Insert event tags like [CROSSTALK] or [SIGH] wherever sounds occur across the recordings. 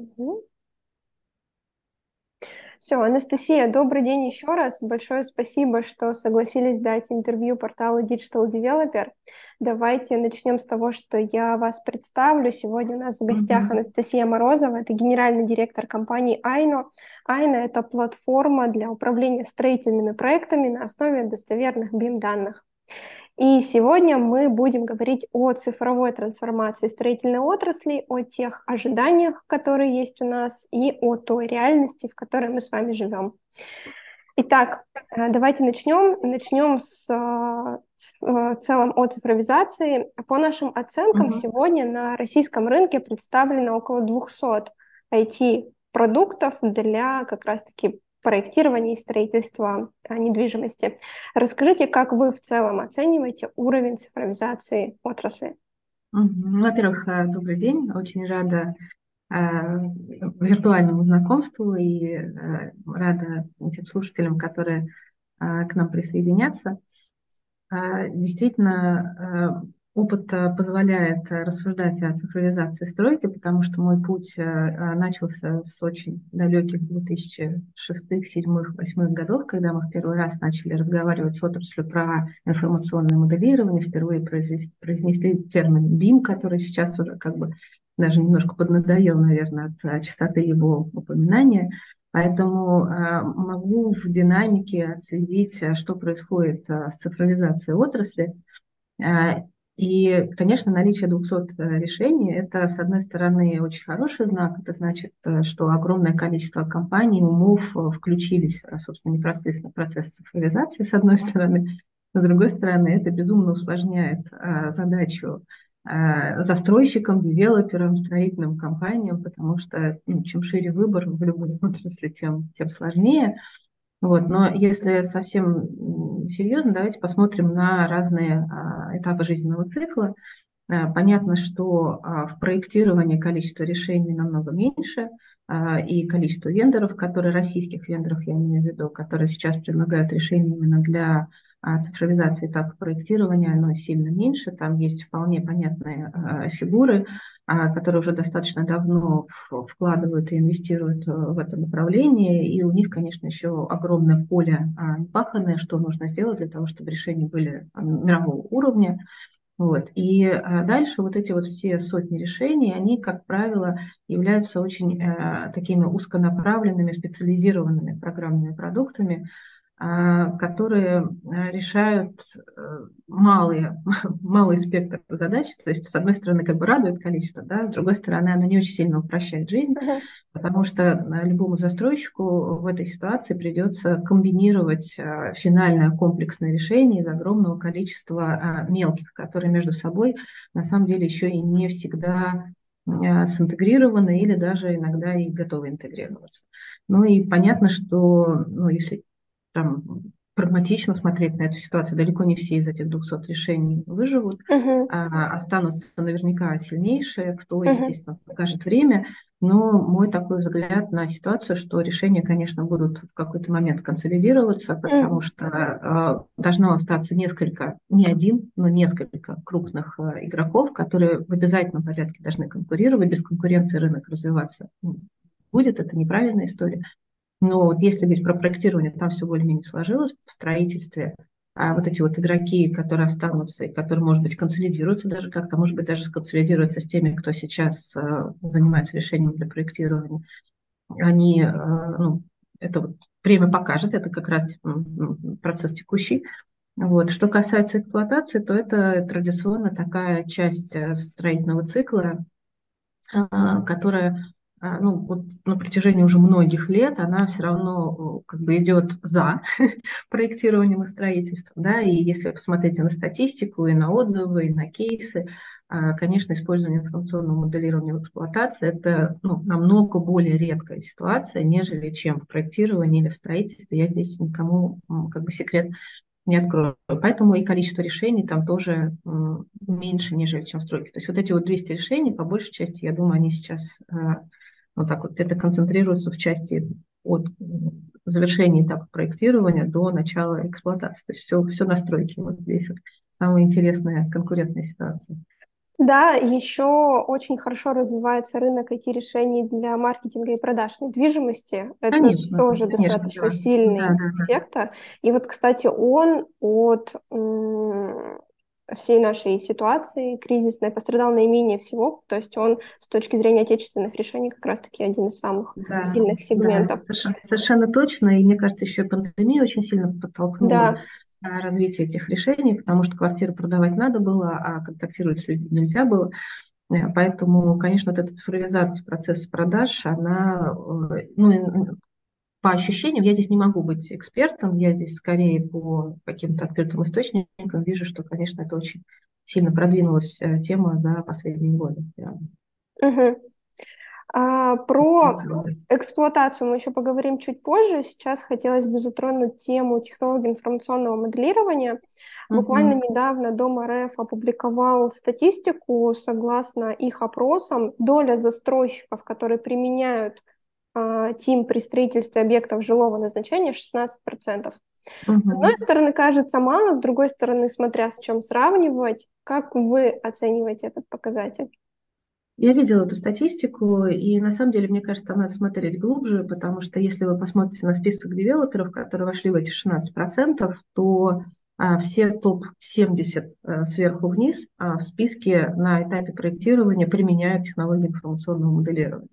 Угу. Все, Анастасия, добрый день еще раз. Большое спасибо, что согласились дать интервью порталу Digital Developer. Давайте начнем с того, что я вас представлю. Сегодня у нас в гостях mm-hmm. Анастасия Морозова, это генеральный директор компании Айно. Айно — это платформа для управления строительными проектами на основе достоверных BIM-данных. И сегодня мы будем говорить о цифровой трансформации строительной отрасли, о тех ожиданиях, которые есть у нас, и о той реальности, в которой мы с вами живем. Итак, э, давайте начнем. Начнем с в целом о цифровизации. По нашим оценкам, uh-huh. сегодня на российском рынке представлено около 200 IT-продуктов для как раз-таки проектирования и строительства а, недвижимости. Расскажите, как вы в целом оцениваете уровень цифровизации отрасли? Во-первых, э, добрый день. Очень рада э, виртуальному знакомству и э, рада тем слушателям, которые к нам присоединятся. Действительно, Опыт э, позволяет э, рассуждать о цифровизации стройки, потому что мой путь э, начался с очень далеких 2006, 2007, 2008 годов, когда мы в первый раз начали разговаривать с отраслью про информационное моделирование, впервые произнесли, произнесли термин BIM, который сейчас уже как бы даже немножко поднадоел, наверное, от частоты его упоминания. Поэтому могу в динамике отследить, что происходит с цифровизацией отрасли. И, конечно, наличие 200 э, решений – это, с одной стороны, очень хороший знак. Это значит, э, что огромное количество компаний, умов э, включились, собственно, непосредственно в процесс цифровизации, с одной стороны. С другой стороны, это безумно усложняет задачу застройщикам, девелоперам, строительным компаниям, потому что ну, чем шире выбор в любой [LAUGHS] отрасли, тем, тем сложнее. Вот, но если совсем серьезно, давайте посмотрим на разные а, этапы жизненного цикла. А, понятно, что а, в проектировании количество решений намного меньше, а, и количество вендоров, которые российских вендоров, я имею в виду, которые сейчас предлагают решения именно для цифровизации этапа проектирования, оно сильно меньше. Там есть вполне понятные фигуры, которые уже достаточно давно вкладывают и инвестируют э, в это направление, и у них, конечно, еще огромное поле а, паханное, что нужно сделать для того, чтобы решения были а, мирового уровня. Вот. И дальше вот эти вот все сотни решений, они, как правило, являются очень э, такими узконаправленными, специализированными программными продуктами, а, которые а, решают э, малые, [LAUGHS] малый спектр задач. То есть, с одной стороны, как бы радует количество, да, с другой стороны, оно не очень сильно упрощает жизнь, uh-huh. потому что а, любому застройщику в этой ситуации придется комбинировать финальное комплексное решение из огромного количества мелких, которые между собой на самом деле еще и не всегда синтегрированы или даже иногда и готовы интегрироваться. Ну и понятно, что ну, если там прагматично смотреть на эту ситуацию. Далеко не все из этих 200 решений выживут, uh-huh. а, останутся наверняка сильнейшие, кто, uh-huh. естественно, покажет время. Но мой такой взгляд на ситуацию, что решения, конечно, будут в какой-то момент консолидироваться, потому uh-huh. что а, должно остаться несколько, не один, но несколько крупных а, игроков, которые в обязательном порядке должны конкурировать. Без конкуренции рынок развиваться будет, это неправильная история. Но вот если говорить про проектирование, там все более-менее сложилось. В строительстве а вот эти вот игроки, которые останутся и которые, может быть, консолидируются даже как-то, может быть, даже сконсолидируются с теми, кто сейчас э, занимается решением для проектирования, они, э, ну, это вот время покажет, это как раз процесс текущий. Вот. Что касается эксплуатации, то это традиционно такая часть э, строительного цикла, которая а, ну, вот на протяжении уже многих лет она все равно как бы идет за [LAUGHS] проектированием и строительством, да, и если посмотреть на статистику, и на отзывы, и на кейсы, а, конечно, использование информационного моделирования в эксплуатации – это ну, намного более редкая ситуация, нежели чем в проектировании или в строительстве. Я здесь никому как бы секрет не открою. Поэтому и количество решений там тоже меньше, нежели чем в стройке. То есть вот эти вот 200 решений, по большей части, я думаю, они сейчас а, вот так вот это концентрируется в части от завершения этапа проектирования до начала эксплуатации. То есть все, все настройки. Вот здесь вот самая интересная конкурентная ситуация. Да, еще очень хорошо развивается рынок IT-решений для маркетинга и продаж недвижимости. Это Конечно, тоже конечно, достаточно да. сильный Да, да, да. сектор. И вот, кстати, он от всей нашей ситуации кризисной пострадал наименее всего. То есть он с точки зрения отечественных решений как раз-таки один из самых Да, сильных сегментов. да, совершенно, совершенно точно. И мне кажется, еще и пандемия очень сильно подтолкнула Да. а, развитие этих решений, потому что квартиру продавать надо было, а контактировать с людьми нельзя было. Э, Поэтому, конечно, вот эта цифровизация процесса продаж, она, э, ну, по ощущениям, я здесь не могу быть экспертом, я здесь скорее по каким-то открытым источникам вижу, что, конечно, это очень сильно продвинулась э, тема за последние годы. А, про эксплуатацию мы еще поговорим чуть позже. Сейчас хотелось бы затронуть тему технологий информационного моделирования. Буквально Мгм. недавно Дом РФ опубликовал статистику. Согласно их опросам, доля застройщиков, которые применяют ТИМ при строительстве объектов жилого назначения, 16%. С одной стороны, кажется мало, с другой стороны, смотря с чем сравнивать, как вы оцениваете этот показатель? Я видела эту статистику, и на самом деле, мне кажется, там надо смотреть глубже, потому что если вы посмотрите на список девелоперов, которые вошли в эти 16%, то а, все топ-70 а, сверху вниз а, в списке на этапе проектирования применяют технологии информационного моделирования.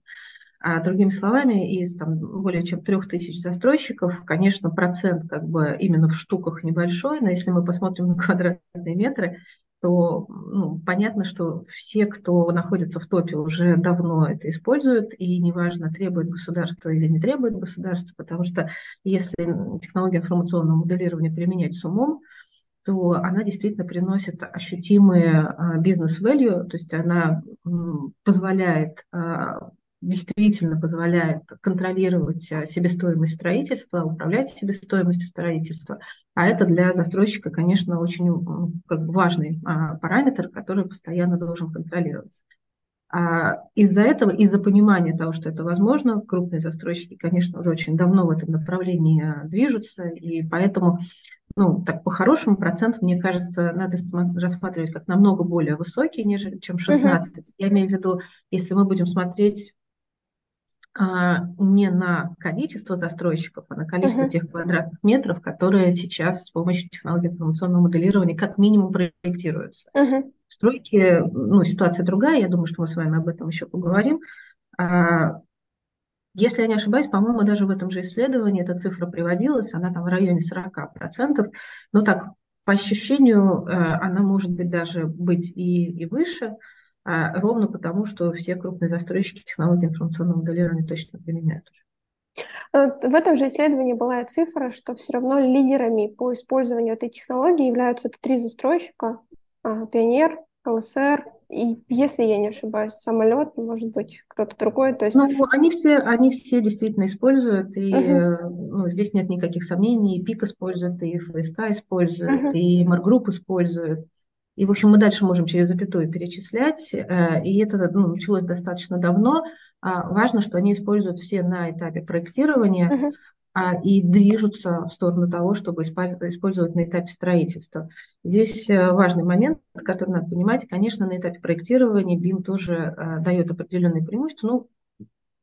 А другими словами, из там, более чем трех тысяч застройщиков, конечно, процент как бы именно в штуках небольшой, но если мы посмотрим на квадратные метры, то ну, понятно, что все, кто находится в топе, уже давно это используют, и неважно, требует государство или не требует государства, потому что если технология информационного моделирования применять с умом, то она действительно приносит ощутимые бизнес-value, то есть она позволяет а, действительно позволяет контролировать а, себестоимость строительства, управлять себестоимостью строительства. А это для застройщика, конечно, очень как бы важный а, параметр, который постоянно должен контролироваться. А из-за этого, из-за понимания того, что это возможно, крупные застройщики, конечно, уже очень давно в этом направлении а, движутся, и поэтому ну, так по-хорошему процент, мне кажется, надо рассматривать как намного более высокий, нежели чем 16. Мгм. Я имею в виду, если мы будем смотреть не на количество застройщиков, а на количество Мгм. тех квадратных метров, которые сейчас с помощью технологии информационного моделирования как минимум проектируются. Мгм. В стройке ну, ситуация другая, я думаю, что мы с вами об этом еще поговорим. А, Если я не ошибаюсь, по-моему, даже в этом же исследовании эта цифра приводилась, она там в районе 40%. Но так, по ощущению, э, она может быть даже быть и, и выше, а, ровно потому, что все крупные застройщики технологий информационного моделирования точно применяют уже. Э, В этом же исследовании была и цифра, что все равно лидерами по использованию этой технологии являются три застройщика. а, Пионер, ЛСР и, если я не ошибаюсь, самолет, может быть, кто-то другой. То есть, Ну, они все, они все действительно используют, и э, ну, здесь нет никаких сомнений, и ПИК использует, и ФСК использует, Мгм. и Маргрупп использует. И, в общем, мы дальше можем через запятую перечислять, э, и это ну, началось достаточно давно. А Важно, что они используют все на этапе проектирования, а, и движутся в сторону того, чтобы использ- использовать на этапе строительства. Здесь э, важный момент, который надо понимать. Конечно, на этапе проектирования BIM тоже э, дает определенные преимущества. Ну,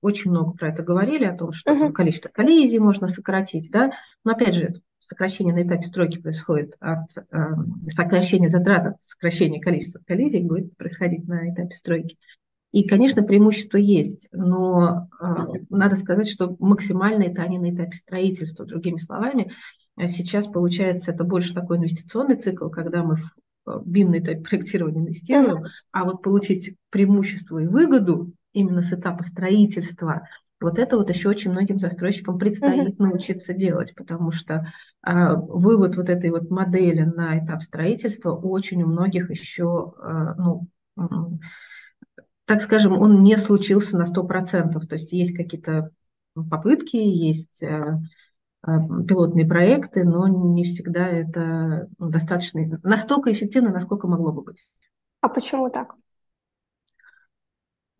очень много про это говорили, о том, что Мгм. количество коллизий можно сократить, да. Но опять же, сокращение на этапе стройки происходит от э, сокращения затрат, от сокращения количества коллизий будет происходить на этапе стройки. И, конечно, преимущества есть, но э, надо сказать, что максимально это они на этапе строительства. Другими словами, э, сейчас получается это больше такой инвестиционный цикл, когда мы в BIM на этапе проектирования инвестируем, Мгм. а вот получить преимущество и выгоду именно с этапа строительства, вот это вот еще очень многим застройщикам предстоит научиться делать, потому что а, вывод вот этой вот модели на этап строительства очень у многих еще, а, ну, так скажем, он не случился на 100%. То есть есть какие-то попытки, есть э, э, пилотные проекты, но не всегда это достаточно, настолько эффективно, насколько могло бы быть. А почему так?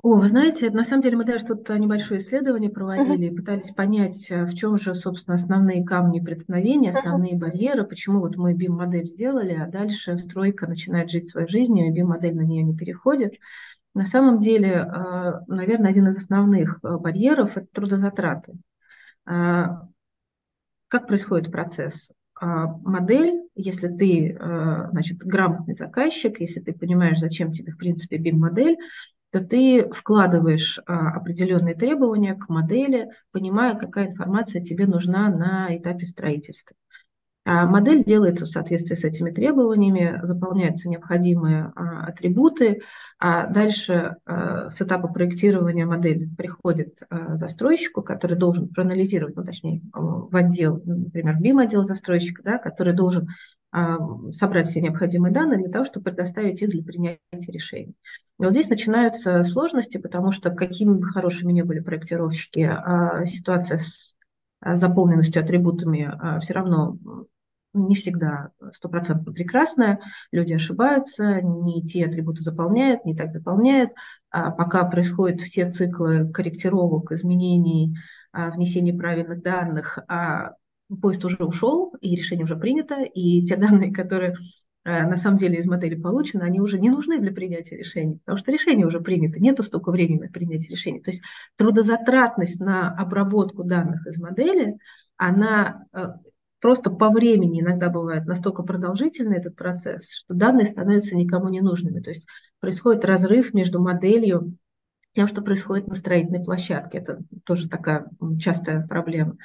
О, вы знаете, на самом деле мы даже тут небольшое исследование проводили и пытались понять, э, в чем же, собственно, основные камни преткновения, основные барьеры, почему вот мы BIM-модель сделали, а дальше стройка начинает жить своей жизнью, и BIM-модель на нее не переходит. На самом деле, э, наверное, один из основных барьеров – это трудозатраты. Как происходит процесс? Модель, если ты значит, грамотный заказчик, если ты понимаешь, зачем тебе, в принципе, BIM-модель, то ты вкладываешь а, определенные требования к модели, понимая, какая информация тебе нужна на этапе строительства. А модель делается в соответствии с этими требованиями, заполняются необходимые а, атрибуты, а дальше с этапа проектирования модель приходит застройщику, который должен проанализировать, ну точнее в отдел, например, BIM-отдел застройщика, да, который должен собрать все необходимые данные для того, чтобы предоставить их для принятия решений. И вот здесь начинаются сложности, потому что какими бы хорошими ни были проектировщики, а, ситуация с а, заполненностью атрибутами все равно не всегда стопроцентно прекрасная, люди ошибаются, не те атрибуты заполняют, не так заполняют, а пока происходят все циклы корректировок, изменений, внесения правильных данных, а поезд уже ушел, и решение уже принято, и те данные, которые на самом деле из модели получены, они уже не нужны для принятия решений, потому что решение уже принято, нету столько времени на принятие решений. То есть трудозатратность на обработку данных из модели, она э, просто по времени иногда бывает настолько продолжительный этот процесс, что данные становятся никому не нужными. То есть происходит разрыв между моделью тем, что происходит на строительной площадке. Это тоже такая частая проблема.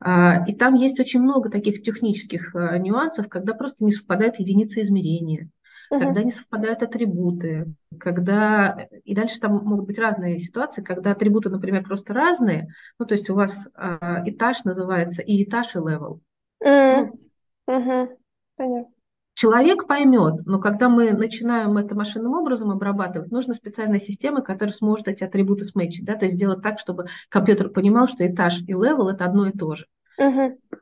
А, и там есть очень много таких технических а, нюансов, когда просто не совпадают единицы измерения, uh-huh. когда не совпадают атрибуты, когда... И дальше там могут быть разные ситуации, когда атрибуты, например, просто разные. Ну, то есть у вас э, этаж называется и этаж, и level. Uh-huh. Ну, uh-huh. Понятно. Человек поймет, но когда мы начинаем это машинным образом обрабатывать, нужна специальная система, которая сможет эти атрибуты сметчить, да, то есть сделать так, чтобы компьютер понимал, что этаж и level это одно и то же.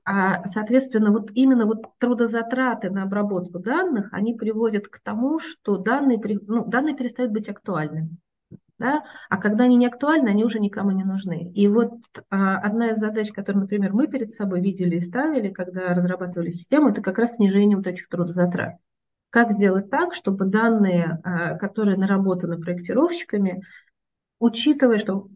А, соответственно, вот именно вот трудозатраты на обработку данных, они приводят к тому, что данные, ну, данные перестают быть актуальными да, а когда они не актуальны, они уже никому не нужны. И вот а, одна из задач, которую, например, мы перед собой видели и ставили, когда разрабатывали систему, это как раз снижение вот этих трудозатрат. Как сделать так, чтобы данные, а, которые наработаны проектировщиками, учитывая, что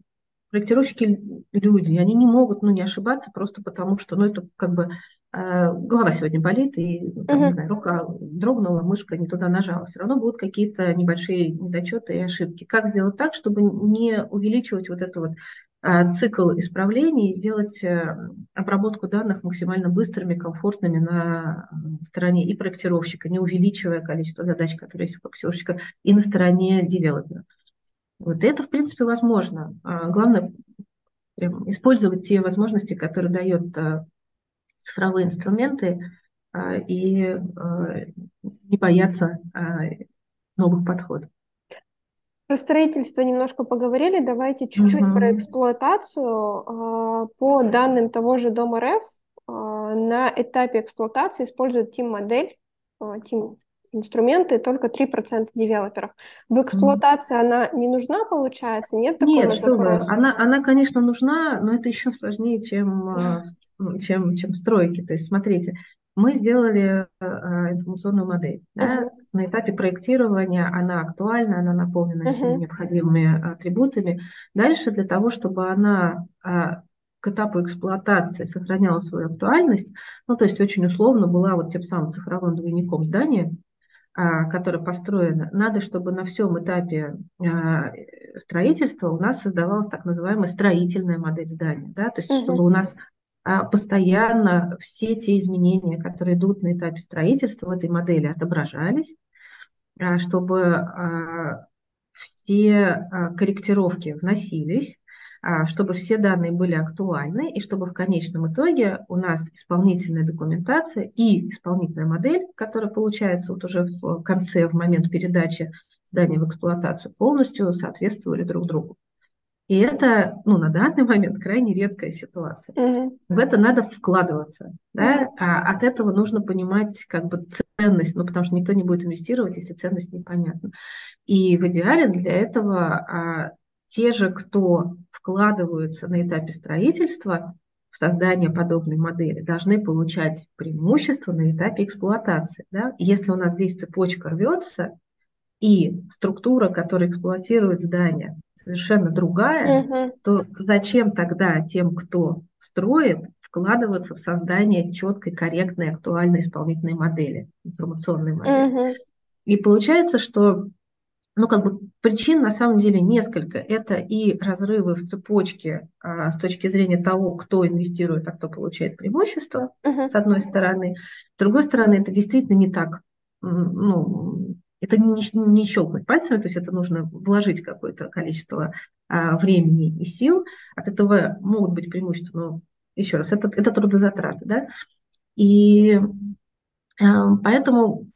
проектировщики люди, они не могут ну, не ошибаться просто потому, что ну, это как бы э, голова сегодня болит, и там, uh-huh. не знаю, рука дрогнула, мышка не туда нажала. Все равно будут какие-то небольшие недочеты и ошибки. Как сделать так, чтобы не увеличивать вот это вот э, цикл исправлений и сделать э, обработку данных максимально быстрыми, комфортными на стороне и проектировщика, не увеличивая количество задач, которые есть у проектировщика, и на стороне девелопера. Вот это, в принципе, возможно. А главное прям, использовать те возможности, которые дают а, цифровые инструменты, а, и не бояться новых подходов. Про строительство немножко поговорили. Давайте чуть-чуть угу. про эксплуатацию. По данным того же Дома РФ, на этапе эксплуатации используют Team-модель, Team инструменты только 3% девелоперов. В эксплуатации mm. она не нужна, получается? Нет такого Нет, что вы. Она, она, конечно, нужна, но это еще сложнее, чем, а, чем, чем стройки. То есть, смотрите, мы сделали э, информационную модель. Да? Uh-huh. На этапе проектирования она актуальна, она наполнена uh-huh. всеми необходимыми атрибутами. Дальше для того, чтобы она а, к этапу эксплуатации сохраняла свою актуальность, ну, то есть очень условно была вот тем самым цифровым двойником здания, а, которая построена, надо, чтобы на всем этапе а, строительства у нас создавалась так называемая строительная модель здания. Да? То есть, угу. чтобы у нас а, постоянно все те изменения, которые идут на этапе строительства в этой модели, отображались, чтобы все корректировки вносились, чтобы все данные были актуальны и чтобы в конечном итоге у нас исполнительная документация и исполнительная модель, которая получается вот уже в конце, в момент передачи здания в эксплуатацию, полностью соответствовали друг другу. И это, ну, на данный момент крайне редкая ситуация. Mm-hmm. В это надо вкладываться, да, а от этого нужно понимать как бы ценность, ну, потому что никто не будет инвестировать, если ценность непонятна. И в идеале для этого а, те же, кто вкладываются на этапе строительства в создание подобной модели, должны получать преимущество на этапе эксплуатации. Да? Если у нас здесь цепочка рвется, и структура, которая эксплуатирует здание, совершенно другая, угу. то зачем тогда тем, кто строит, вкладываться в создание четкой, корректной, актуальной исполнительной модели, информационной модели? Угу. И получается, что ну, как бы причин на самом деле несколько. Это и разрывы в цепочке а, с точки зрения того, кто инвестирует, а кто получает преимущество, uh-huh. с одной стороны. С другой стороны, это действительно не так ну, это не, не щелкнуть пальцами, то есть это нужно вложить какое-то количество а, времени и сил. От этого могут быть преимущества, но еще раз, это, это трудозатраты. Да? И а, поэтому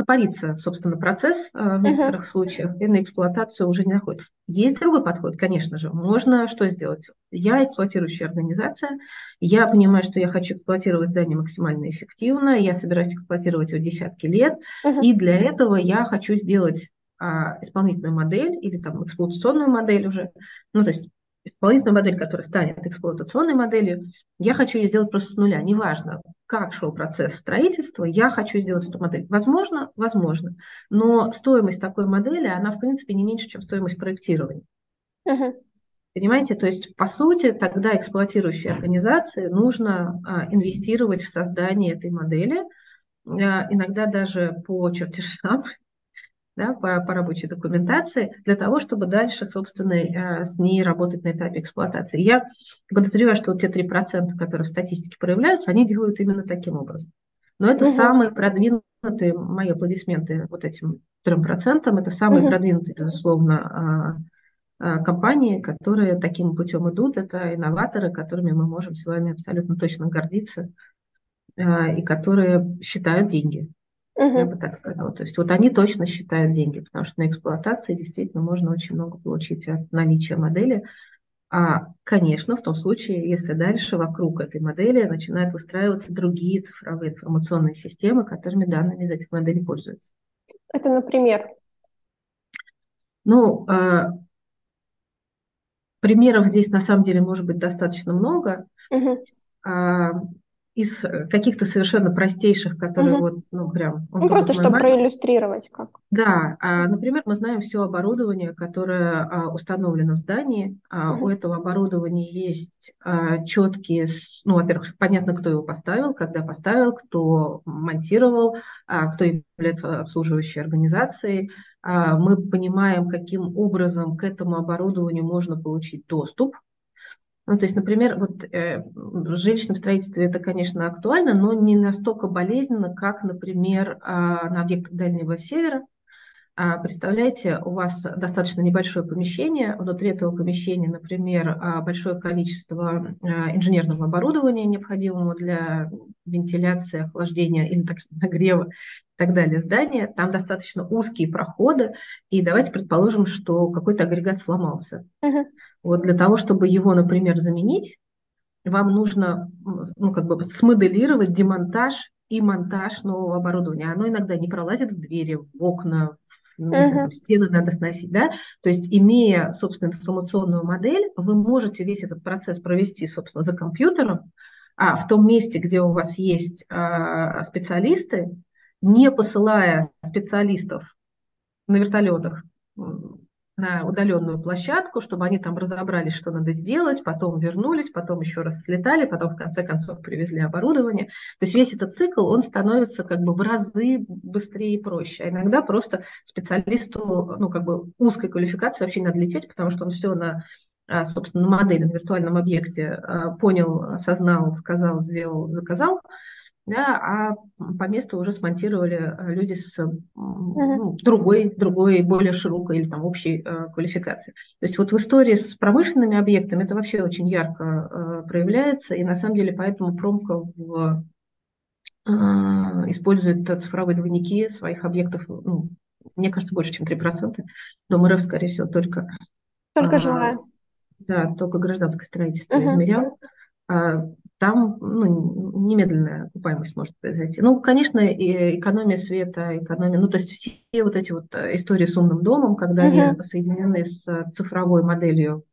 стопорится, собственно, процесс э, в некоторых uh-huh. случаях, и на эксплуатацию уже не находит. Есть другой подход, конечно же. Можно что сделать? Я эксплуатирующая организация, я понимаю, что я хочу эксплуатировать здание максимально эффективно, я собираюсь эксплуатировать его десятки лет, uh-huh. и для этого я хочу сделать а, исполнительную модель или там эксплуатационную модель уже, ну, то есть исполнительную модель, которая станет эксплуатационной моделью, я хочу ее сделать просто с нуля. Неважно, как шел процесс строительства, я хочу сделать эту модель. Возможно, возможно. Но стоимость такой модели, она, в принципе, не меньше, чем стоимость проектирования. Uh-huh. Понимаете, то есть, по сути, тогда эксплуатирующей организации нужно а, инвестировать в создание этой модели, а, иногда даже по чертежам, да, по, по рабочей документации, для того, чтобы дальше, собственно, э, с ней работать на этапе эксплуатации. Я подозреваю, что вот те 3%, которые в статистике проявляются, они делают именно таким образом. Но это угу. самые продвинутые, мои аплодисменты вот этим 3%, это самые угу. продвинутые, безусловно, а, а, компании, которые таким путем идут. Это инноваторы, которыми мы можем с вами абсолютно точно гордиться а, и которые считают деньги. Угу. Я бы так сказала. То есть вот они точно считают деньги, потому что на эксплуатации действительно можно очень много получить от наличия модели. А, конечно, в том случае, если дальше вокруг этой модели начинают выстраиваться другие цифровые информационные системы, которыми данными из этих моделей пользуются. Это, например? Ну, э, примеров здесь на самом деле может быть достаточно много. Угу из э, каких-то совершенно простейших, которые угу. вот, ну, прям... Ну, просто чтобы мать. проиллюстрировать как. Да, а, например, мы знаем все оборудование, которое а, установлено в здании. Угу. У этого оборудования есть четкие, ну, во-первых, понятно, кто его поставил, когда поставил, кто монтировал, кто является обслуживающей организацией. Мы понимаем, каким образом к этому оборудованию можно получить доступ, ну, то есть, например, вот э, в жилищном строительстве это, конечно, актуально, но не настолько болезненно, как, например, э, на объектах Дальнего Севера. А, представляете, у вас достаточно небольшое помещение, внутри этого помещения, например, а, большое количество а, инженерного оборудования, необходимого для вентиляции, охлаждения или так, [LAUGHS] нагрева так далее здания. Там достаточно узкие проходы, и давайте предположим, что какой-то агрегат сломался. Uh-huh. Вот для того, чтобы его, например, заменить, вам нужно ну, как бы смоделировать демонтаж и монтаж нового оборудования. Оно иногда не пролазит в двери, в окна, в, ну, uh-huh. знаю, стены надо сносить, да. То есть, имея, собственно, информационную модель, вы можете весь этот процесс провести, собственно, за компьютером, а в том месте, где у вас есть а, специалисты, не посылая специалистов на вертолетах на удаленную площадку, чтобы они там разобрались, что надо сделать, потом вернулись, потом еще раз слетали, потом в конце концов привезли оборудование. То есть весь этот цикл, он становится как бы в разы быстрее и проще. А иногда просто специалисту, ну как бы узкой квалификации вообще не надо лететь, потому что он все на а, собственно, на модели, на виртуальном объекте а, понял, осознал, сказал, сделал, заказал, да, а по месту уже смонтировали э, люди с ну, другой, другой, более широкой или там общей э, квалификацией. То есть вот в истории с промышленными объектами это вообще очень ярко э, проявляется, и на самом деле поэтому промка в, э, использует цифровые двойники своих объектов, ну, мне кажется, больше, чем 3%, но МРФ, скорее всего, только... Только жилая. Да, только гражданское строительство uh измерял. Там ну, немедленная окупаемость может произойти. Ну, конечно, и экономия света, экономия, ну, то есть все вот эти вот э, истории с умным домом, когда угу. они соединены с цифровой моделью,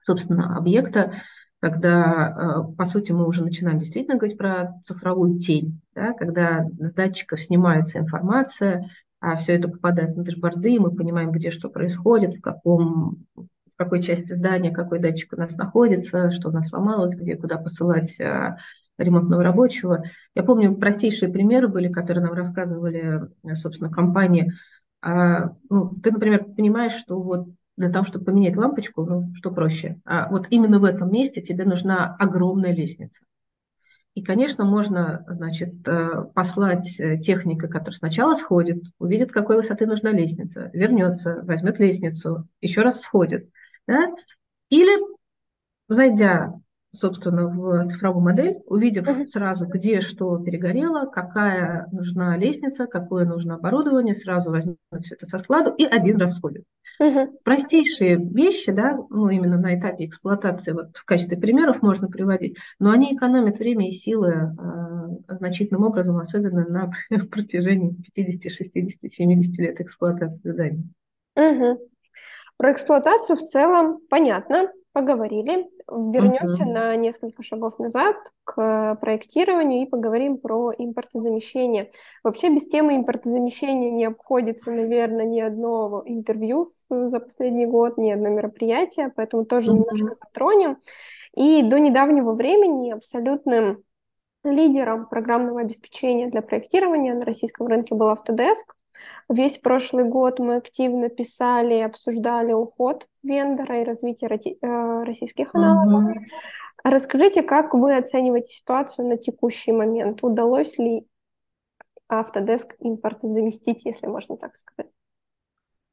собственно, объекта, когда, по сути, мы уже начинаем действительно говорить про цифровую тень, да, когда с датчиков снимается информация, а все это попадает на дашборды, и мы понимаем, где что происходит, в каком какой части здания какой датчик у нас находится, что у нас сломалось, где, куда посылать а, ремонтного рабочего. Я помню, простейшие примеры были, которые нам рассказывали, собственно, компании. А, ну, ты, например, понимаешь, что вот для того, чтобы поменять лампочку, ну, что проще. А вот именно в этом месте тебе нужна огромная лестница. И, конечно, можно, значит, э, послать э, техника, который сначала сходит, увидит, какой высоты нужна лестница, вернется, возьмет лестницу, еще раз сходит. Да? Или, зайдя, собственно, в цифровую модель, увидев uh-huh. сразу, где что перегорело, какая нужна лестница, какое нужно оборудование, сразу возьмет все это со складу и один раз сходит. Угу. Простейшие вещи, да, ну именно на этапе эксплуатации, вот в качестве примеров можно приводить, но они экономят время и силы э, значительным образом, особенно на [LAUGHS] протяжении 50, 60, 70 лет эксплуатации зданий. Угу. Про эксплуатацию в целом понятно, поговорили. Вернемся uh-huh. на несколько шагов назад к проектированию и поговорим про импортозамещение. Вообще без темы импортозамещения не обходится, наверное, ни одно интервью за последний год, ни одно мероприятие, поэтому тоже uh-huh. немножко затронем. И до недавнего времени абсолютным лидером программного обеспечения для проектирования на российском рынке был Autodesk. Весь прошлый год мы активно писали и обсуждали уход вендора и развитие э, российских аналогов. Угу. Расскажите, как вы оцениваете ситуацию на текущий момент? Удалось ли Autodesk импорт заместить, если можно так сказать?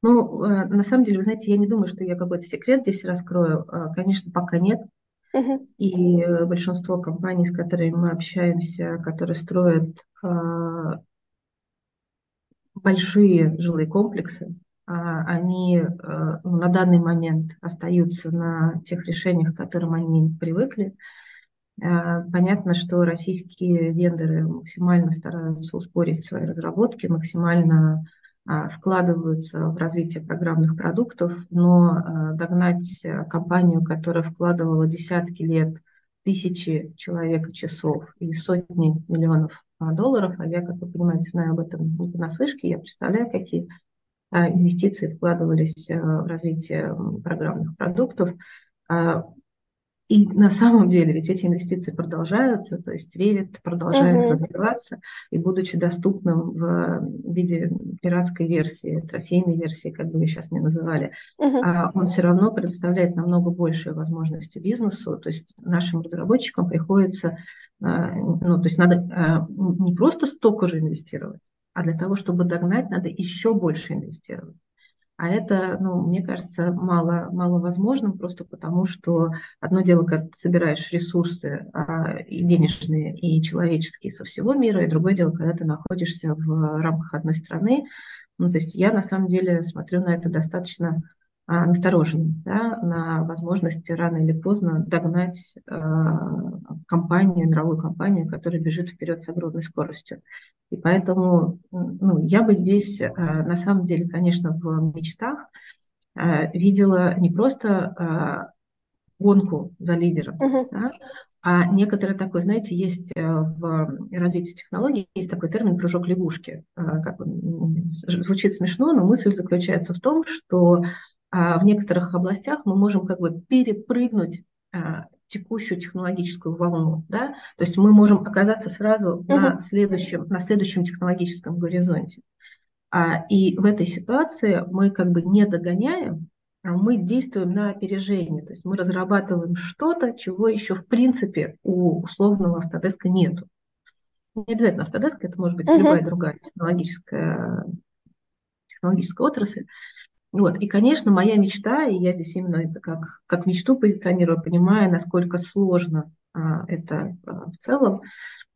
Ну, э, на самом деле, вы знаете, я не думаю, что я какой-то секрет здесь раскрою. Э, конечно, пока нет. Uh-huh. И большинство компаний, с которыми мы общаемся, которые строят большие жилые комплексы, а, они э, ну, на данный момент остаются на тех решениях, к которым они привыкли. Э, понятно, что российские вендоры максимально стараются ускорить свои разработки, максимально а, вкладываются в развитие программных продуктов, но э, догнать компанию, которая вкладывала десятки лет, тысячи человек часов и сотни миллионов долларов, а я, как вы понимаете, знаю об этом не понаслышке, я представляю, какие а, инвестиции вкладывались а, в развитие программных продуктов. И на самом деле ведь эти инвестиции продолжаются, то есть Revit продолжает uh-huh. развиваться, и будучи доступным в виде пиратской версии, трофейной версии, как бы ее сейчас не называли, uh-huh. он все равно предоставляет намного большие возможности бизнесу, то есть нашим разработчикам приходится, а, ну, то есть надо а, не просто столько же инвестировать, а для того, чтобы догнать, надо еще больше инвестировать. А это, ну, мне кажется, мало, мало возможным, просто потому что одно дело, когда ты собираешь ресурсы а, и денежные, и человеческие со всего мира, и другое дело, когда ты находишься в рамках одной страны. Ну, то есть я на самом деле смотрю на это достаточно а, насторожены да, на возможности рано или поздно догнать э, компанию, мировую компанию, которая бежит вперед с огромной скоростью. И поэтому ну, я бы здесь, э, на самом деле, конечно, в мечтах э, видела не просто э, гонку за лидером, uh-huh. да, а некоторое такое, знаете, есть в развитии технологий, есть такой термин «прыжок лягушки». Как он, звучит смешно, но мысль заключается в том, что в некоторых областях мы можем как бы перепрыгнуть а, текущую технологическую волну, да, то есть мы можем оказаться сразу uh-huh. на следующем на следующем технологическом горизонте. А, и в этой ситуации мы как бы не догоняем, а мы действуем на опережение, то есть мы разрабатываем что-то, чего еще в принципе у условного автодеска нету. Не обязательно автодеск, это может быть uh-huh. любая другая технологическая технологическая отрасль. Вот. И, конечно, моя мечта, и я здесь именно это как, как мечту позиционирую, понимая, насколько сложно а, это а, в целом,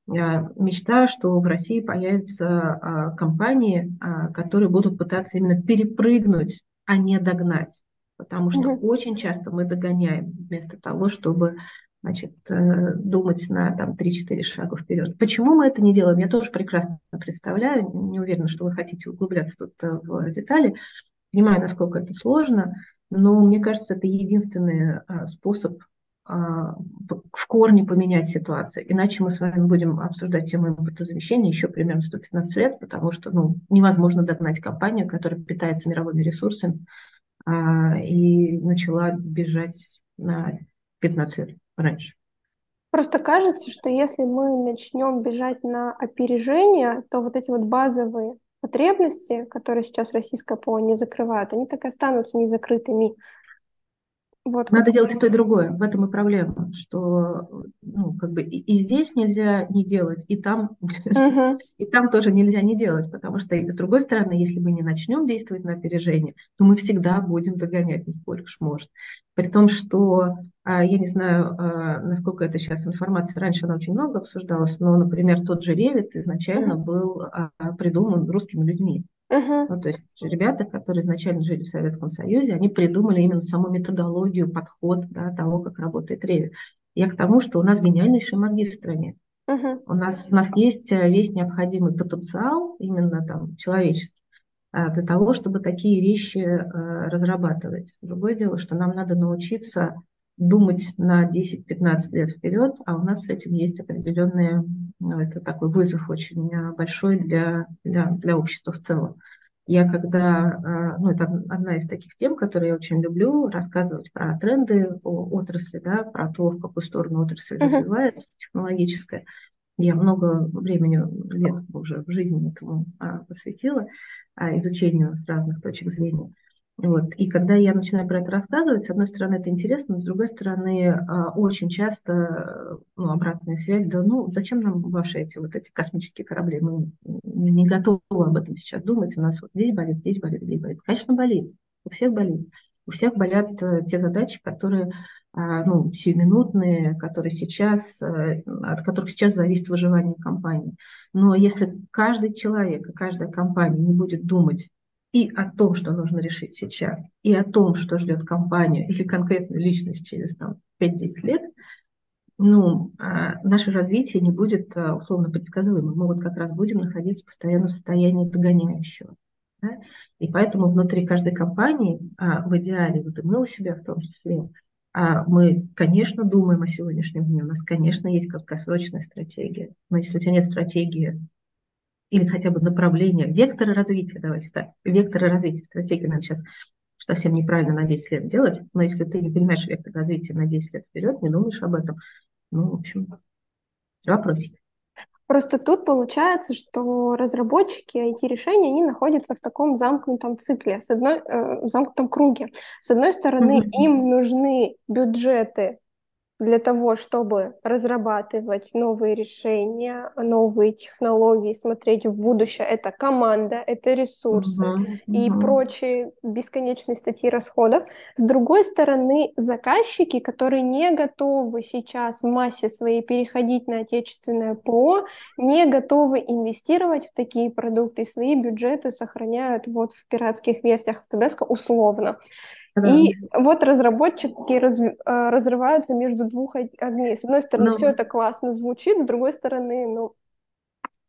а, мечта, что в России появятся а, компании, а, которые будут пытаться именно перепрыгнуть, а не догнать. Потому что mm-hmm. очень часто мы догоняем вместо того, чтобы значит, э, думать на там, 3-4 шага вперед. Почему мы это не делаем, я тоже прекрасно представляю. Не уверена, что вы хотите углубляться тут э, в детали. Понимаю, насколько это сложно, но мне кажется, это единственный э, способ в корне поменять ситуацию. Иначе мы с вами будем обсуждать тему импортозамещения еще примерно 115 лет, потому что ну, невозможно догнать компанию, которая питается мировыми ресурсами и начала бежать на 15 лет раньше. Просто кажется, что если мы начнем бежать на опережение, то вот эти вот базовые потребности, которые сейчас российская ПО не закрывают, они так и останутся незакрытыми. Вот Надо делать и то, и другое. В этом и проблема, что ну, как бы и, и здесь нельзя не делать, и там, uh-huh. [LAUGHS] и там тоже нельзя не делать, потому что, с другой стороны, если мы не начнем действовать на опережение, то мы всегда будем догонять, насколько ж может. При том, что, а, я не знаю, а, насколько это сейчас информация, раньше она очень много обсуждалась, но, например, тот же Revit изначально был а, придуман русскими людьми. Uh-huh. Ну, то есть ребята, которые изначально жили в Советском Союзе, они придумали именно саму методологию, подход да, того, как работает Revit. Я к тому, что у нас гениальнейшие мозги в стране. Uh-huh. У, нас, у нас есть э, весь необходимый потенциал, именно там человеческий, э, для того, чтобы такие вещи э, разрабатывать. Другое дело, что нам надо научиться думать на 10-15 лет вперед, а у нас с этим есть определенные, ну, это такой вызов очень большой для, для, для общества в целом. Я когда, ну, это одна из таких тем, которые я очень люблю, рассказывать про тренды отрасли, да, про то, в какую сторону отрасль uh-huh. развивается, технологическая. Я много времени, лет уже в жизни этому а, посвятила, а, изучению с разных точек зрения. Вот. И когда я начинаю про это рассказывать, с одной стороны, это интересно, с другой стороны, а, очень часто ну, обратная связь, да ну зачем нам ваши эти вот эти космические корабли, мы не готовы об этом сейчас думать, у нас вот здесь болит, здесь болит, здесь болит. Конечно, болит, у всех болит. У всех болят э, те задачи, которые а, ну, сиюминутные, которые сейчас, э, от которых сейчас зависит выживание компании. Но если каждый человек и каждая компания не будет думать и о том, что нужно решить сейчас, и о том, что ждет компанию или конкретную личность через там, 5-10 лет, ну, а, наше развитие не будет а, условно предсказуемым. Мы вот как раз будем находиться постоянно в состоянии догоняющего. Да? И поэтому внутри каждой компании, а, в идеале, вот и мы у себя в том числе, мы, конечно, думаем о сегодняшнем дне, у нас, конечно, есть краткосрочная стратегия. Но если у тебя нет стратегии или хотя бы направления, вектора развития, давайте так, вектора развития, стратегии надо сейчас совсем неправильно на 10 лет делать, но если ты не понимаешь вектор развития на 10 лет вперед, не думаешь об этом, ну, в общем, вопросик. Просто тут получается, что разработчики IT-решений, они находятся в таком замкнутом цикле, с одной, э, замкнутом круге. С одной стороны, mm-hmm. им нужны бюджеты для того, чтобы разрабатывать новые решения, новые технологии, смотреть в будущее. Это команда, это ресурсы uh-huh, и прочие бесконечные статьи расходов. С другой стороны, заказчики, которые не готовы сейчас в массе своей переходить на отечественное ПО, не готовы инвестировать в такие продукты, и свои бюджеты сохраняют вот в пиратских версиях Autodesk условно. Да. И вот разработчики раз, э, разрываются между двух огней. С одной стороны, Но... все это классно звучит, с другой стороны, ну...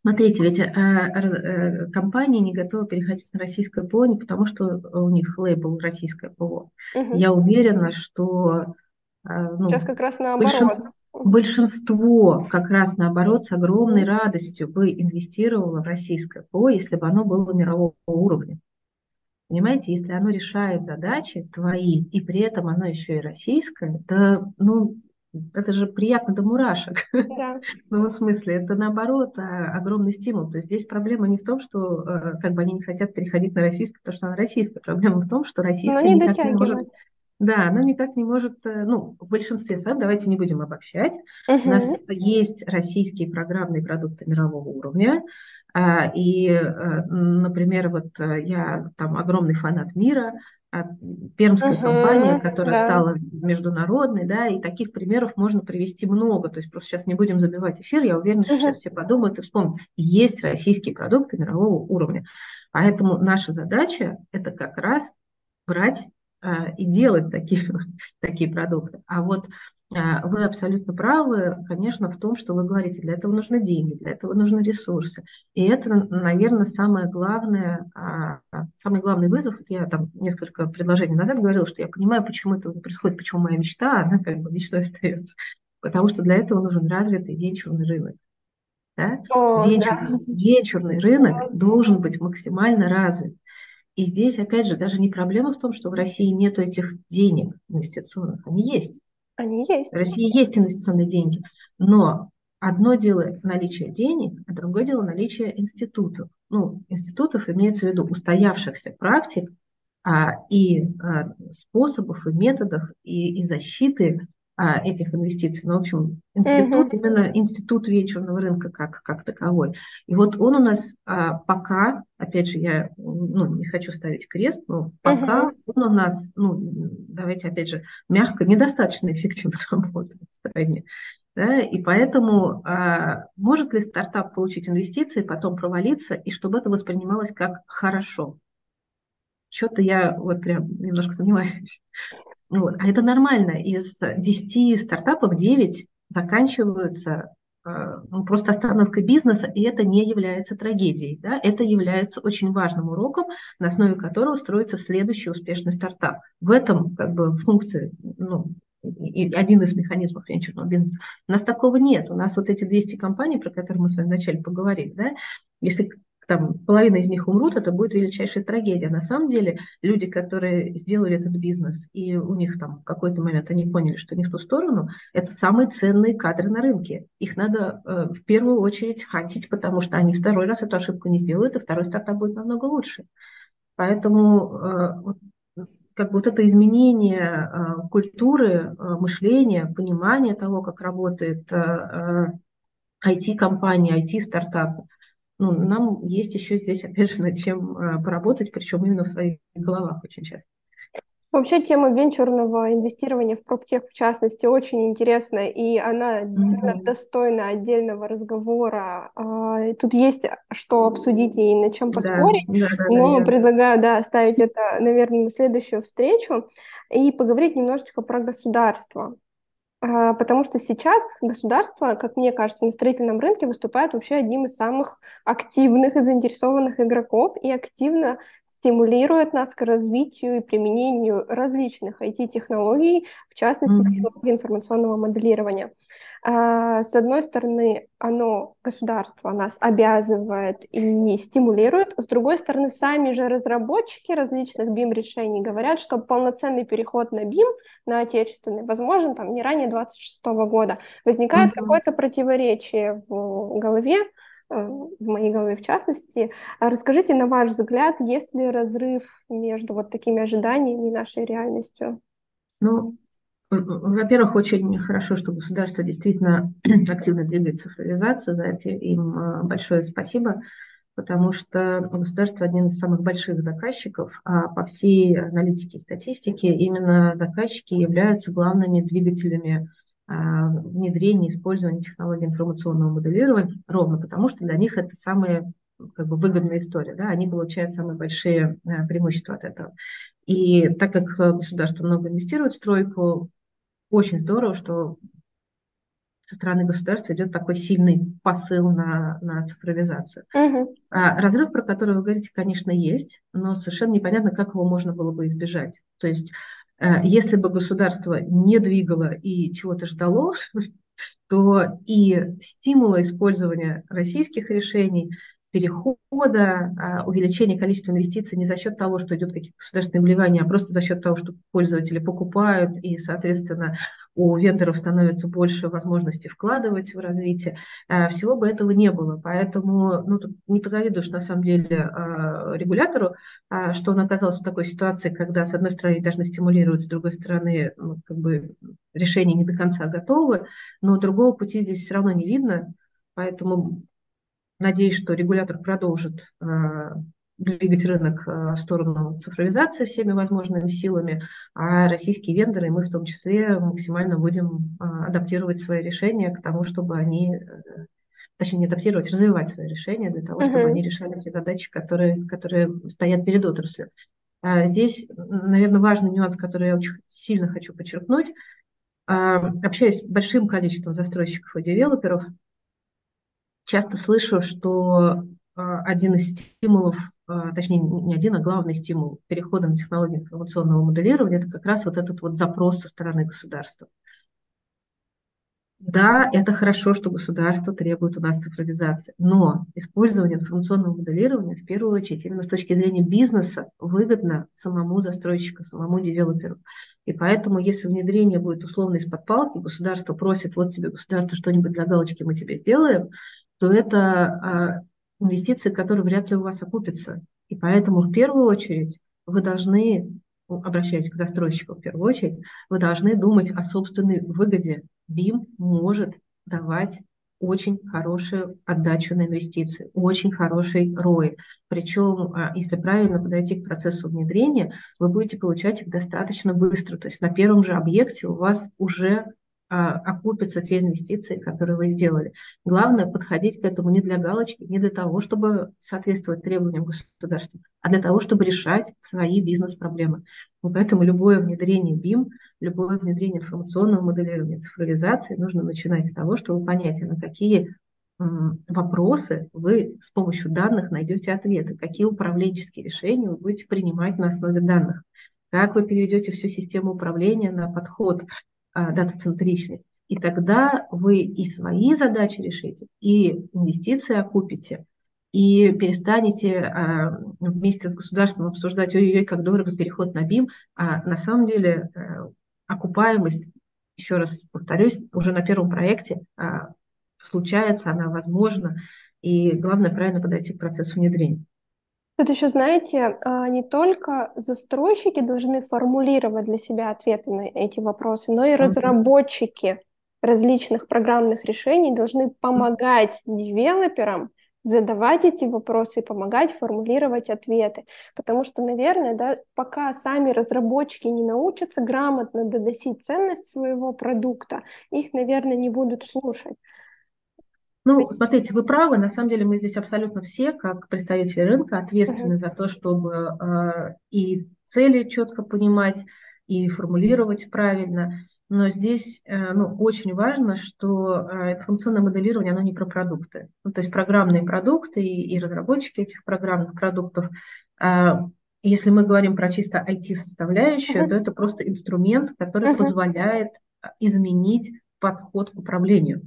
Смотрите, ведь э, э, компании не готовы переходить на российское ПО не потому, что у них лейбл российское ПО. Угу. Я уверена, что... Э, ну, Сейчас как раз наоборот. Большинство, большинство как раз наоборот с огромной радостью бы инвестировало в российское ПО, если бы оно было мирового уровня. Понимаете, если оно решает задачи твои, и при этом оно еще и российское, то, ну, это же приятно до мурашек. Да. [LAUGHS] ну, в смысле, это наоборот а, огромный стимул. То есть здесь проблема не в том, что э, как бы они не хотят переходить на российское, потому что оно российское. Проблема в том, что российское не никак не может... Да, оно никак не может, э, ну, в большинстве своем, давайте не будем обобщать. Угу. У нас есть российские программные продукты мирового уровня, и, э, например, вот э, я там огромный фанат мира, а, пермская uh-huh, компания, которая да. стала международной, да, и таких примеров можно привести много. То есть просто сейчас не будем забивать эфир, я уверена, что uh-huh. сейчас все подумают и вспомнят. Есть российские продукты мирового уровня. Поэтому наша задача – это как раз брать и делать такие, [LAUGHS] такие продукты. А вот а, вы абсолютно правы, конечно, в том, что вы говорите, для этого нужны деньги, для этого нужны ресурсы. И это, наверное, самое главное, а, самый главный вызов. Я там несколько предложений назад говорила, что я понимаю, почему это происходит, почему моя мечта, она как бы мечтой [LAUGHS] остается. Потому что для этого нужен развитый венчурный рынок. Да? О, венчурный, да. венчурный рынок должен быть максимально развит. И здесь, опять же, даже не проблема в том, что в России нет этих денег инвестиционных. Они есть. Они есть. В России есть инвестиционные деньги, но одно дело наличие денег, а другое дело наличие институтов. Ну, институтов имеется в виду устоявшихся практик а, и а, способов, и методов, и, и защиты этих инвестиций. Ну, в общем, институт, mm-hmm. именно институт венчурного рынка как, как таковой. И вот он у нас а, пока, опять же, я ну, не хочу ставить крест, но пока mm-hmm. он у нас, ну, давайте опять же, мягко, недостаточно эффективно [LAUGHS] работает в стране. Да, и поэтому а, может ли стартап получить инвестиции, потом провалиться, и чтобы это воспринималось как хорошо? Что-то я вот прям немножко сомневаюсь. Вот. А это нормально. Из 10 стартапов 9 заканчиваются э, ну, просто остановкой бизнеса, и это не является трагедией. Да? Это является очень важным уроком, на основе которого строится следующий успешный стартап. В этом как бы функция, ну, и один из механизмов венчурного бизнеса. У нас такого нет. У нас вот эти 200 компаний, про которые мы с вами вначале поговорили, да, если там половина из них умрут, это будет величайшая трагедия. На самом деле люди, которые сделали этот бизнес, и у них там в какой-то момент они поняли, что не в ту сторону, это самые ценные кадры на рынке. Их надо э, в первую очередь хантить, потому что они второй раз эту ошибку не сделают, и второй стартап будет намного лучше. Поэтому э, вот, как бы вот это изменение э, культуры, э, мышления, понимания того, как работает э, IT-компания, э, IT-стартап, ну, нам есть еще здесь, [LAUGHS] опять же, над чем э, поработать, причем именно в своих головах очень часто. Вообще тема венчурного инвестирования в проптех, в частности, очень интересная, и она действительно mm-hmm. достойна отдельного разговора. А, тут есть что обсудить и над чем поспорить, да, да, да, но да, предлагаю да, оставить это, наверное, на следующую встречу и поговорить немножечко про государство. А, потому что сейчас государство, как мне кажется, на строительном рынке выступает вообще одним из самых активных и заинтересованных игроков и активно стимулирует нас к развитию и применению различных IT-технологий, в частности, mm-hmm. технологий информационного моделирования. А, с одной стороны, оно, государство нас обязывает и стимулирует, с другой стороны, сами же разработчики различных BIM-решений говорят, что полноценный переход на BIM, на отечественный, возможен там не ранее 2026 года. Возникает mm-hmm. какое-то противоречие в голове, в моей голове в частности. А расскажите, на ваш взгляд, есть ли разрыв между вот такими ожиданиями и нашей реальностью? Ну, во-первых, очень хорошо, что государство действительно [CLEARS THROAT] активно двигает цифровизацию. За это им э, большое спасибо, потому что государство один из самых больших заказчиков, а по всей аналитике и статистике именно заказчики являются главными двигателями э, внедрения, использования технологий информационного моделирования, ровно потому что для них это самая как бы выгодная история, да, они получают самые большие э, преимущества от этого. И так как государство много инвестирует в стройку, очень здорово, что со стороны государства идет такой сильный посыл на, на цифровизацию. Угу. А, разрыв, про который вы говорите, конечно, есть, но совершенно непонятно, как его можно было бы избежать. То есть, э, если бы государство не двигало и чего-то ждало, [LAUGHS] то и стимула использования российских решений перехода, а, увеличения количества инвестиций не за счет того, что идет какие-то государственные вливания, а просто за счет того, что пользователи покупают, и, соответственно, у вендоров становится больше возможностей вкладывать в развитие, а, всего бы этого не было. Поэтому ну, тут не позавидуешь на самом деле а, регулятору, что он оказался в такой ситуации, когда, с одной стороны, должны стимулировать, с другой стороны, ну, как бы решения не до конца готовы, но другого пути здесь все равно не видно. Поэтому Надеюсь, что регулятор продолжит э, двигать рынок э, в сторону цифровизации всеми возможными силами, а российские вендоры, мы в том числе, максимально будем э, адаптировать свои решения к тому, чтобы они, точнее не адаптировать, развивать свои решения для того, чтобы uh-huh. они решали те задачи, которые, которые стоят перед отраслью. Здесь, наверное, важный нюанс, который я очень сильно хочу подчеркнуть. Общаясь с большим количеством застройщиков и девелоперов, часто слышу, что один из стимулов, точнее не один, а главный стимул перехода на технологии информационного моделирования, это как раз вот этот вот запрос со стороны государства. Да, это хорошо, что государство требует у нас цифровизации, но использование информационного моделирования в первую очередь именно с точки зрения бизнеса выгодно самому застройщику, самому девелоперу. И поэтому, если внедрение будет условно из-под палки, государство просит, вот тебе государство что-нибудь для галочки мы тебе сделаем, то это а, инвестиции, которые вряд ли у вас окупятся. И поэтому в первую очередь вы должны, обращаясь к застройщику в первую очередь, вы должны думать о собственной выгоде, BIM может давать очень хорошую отдачу на инвестиции, очень хороший ROI. Причем, а, если правильно подойти к процессу внедрения, вы будете получать их достаточно быстро. То есть на первом же объекте у вас уже окупятся те инвестиции, которые вы сделали. Главное подходить к этому не для галочки, не для того, чтобы соответствовать требованиям государства, а для того, чтобы решать свои бизнес-проблемы. И поэтому любое внедрение BIM, любое внедрение информационного моделирования, цифровизации нужно начинать с того, чтобы понять, а на какие вопросы вы с помощью данных найдете ответы, какие управленческие решения вы будете принимать на основе данных, как вы переведете всю систему управления на подход а, дата-центричный. И тогда вы и свои задачи решите, и инвестиции окупите, и перестанете а, вместе с государством обсуждать, ой-ой-ой, как дорого переход на БИМ, а на самом деле а, окупаемость, еще раз повторюсь, уже на первом проекте а, случается, она возможна, и главное правильно подойти к процессу внедрения. Тут еще, знаете, а, не только застройщики должны формулировать для себя ответы на эти вопросы, но и разработчики различных программных решений должны помогать девелоперам задавать эти вопросы и помогать формулировать ответы. Потому что, наверное, да, пока сами разработчики не научатся грамотно доносить ценность своего продукта, их, наверное, не будут слушать. Ну, смотрите, вы правы. На самом деле мы здесь абсолютно все, как представители рынка, ответственны uh-huh. за то, чтобы э, и цели четко понимать, и формулировать правильно. Но здесь э, ну, очень важно, что э, информационное моделирование, оно не про продукты. Ну, то есть программные продукты и, и разработчики этих программных продуктов, э, если мы говорим про чисто IT-составляющую, uh-huh. то это просто инструмент, который uh-huh. позволяет изменить подход к управлению.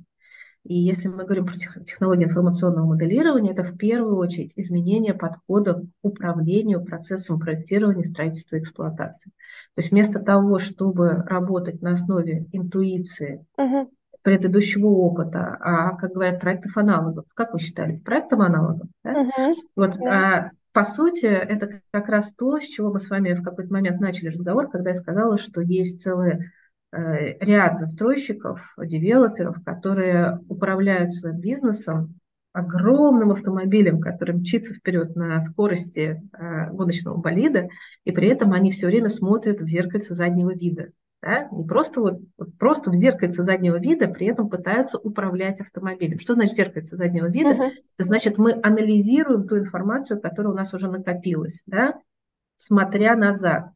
И если мы говорим про технологии информационного моделирования, это в первую очередь изменение подхода к управлению процессом проектирования, строительства и эксплуатации. То есть вместо того, чтобы работать на основе интуиции, uh-huh. предыдущего опыта, а, как говорят, проектов аналогов, как вы считали, проектом аналогов? Да? Uh-huh. Вот, а, по сути, это как раз то, с чего мы с вами в какой-то момент начали разговор, когда я сказала, что есть целая Э, ряд застройщиков, девелоперов, которые управляют своим бизнесом огромным автомобилем, который мчится вперед на скорости э, гоночного болида, и при этом они все время смотрят в зеркальце заднего вида. Да? Не просто, вот, вот просто в зеркальце заднего вида, при этом пытаются управлять автомобилем. Что значит зеркальце заднего вида? Uh-huh. Это значит, мы анализируем ту информацию, которая у нас уже накопилась, да? смотря назад